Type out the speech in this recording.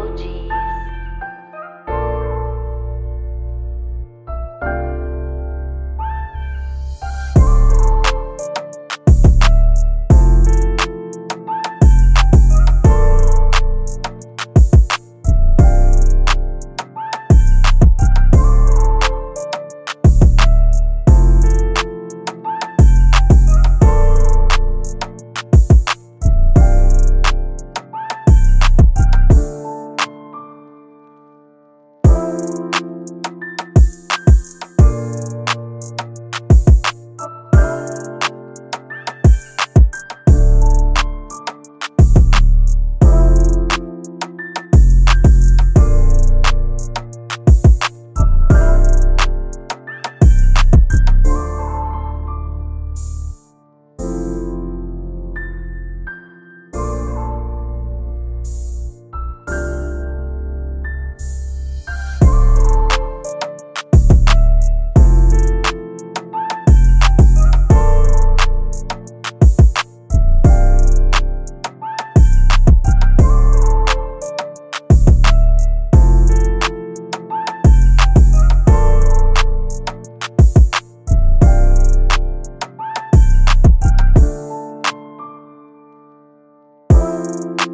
OG. you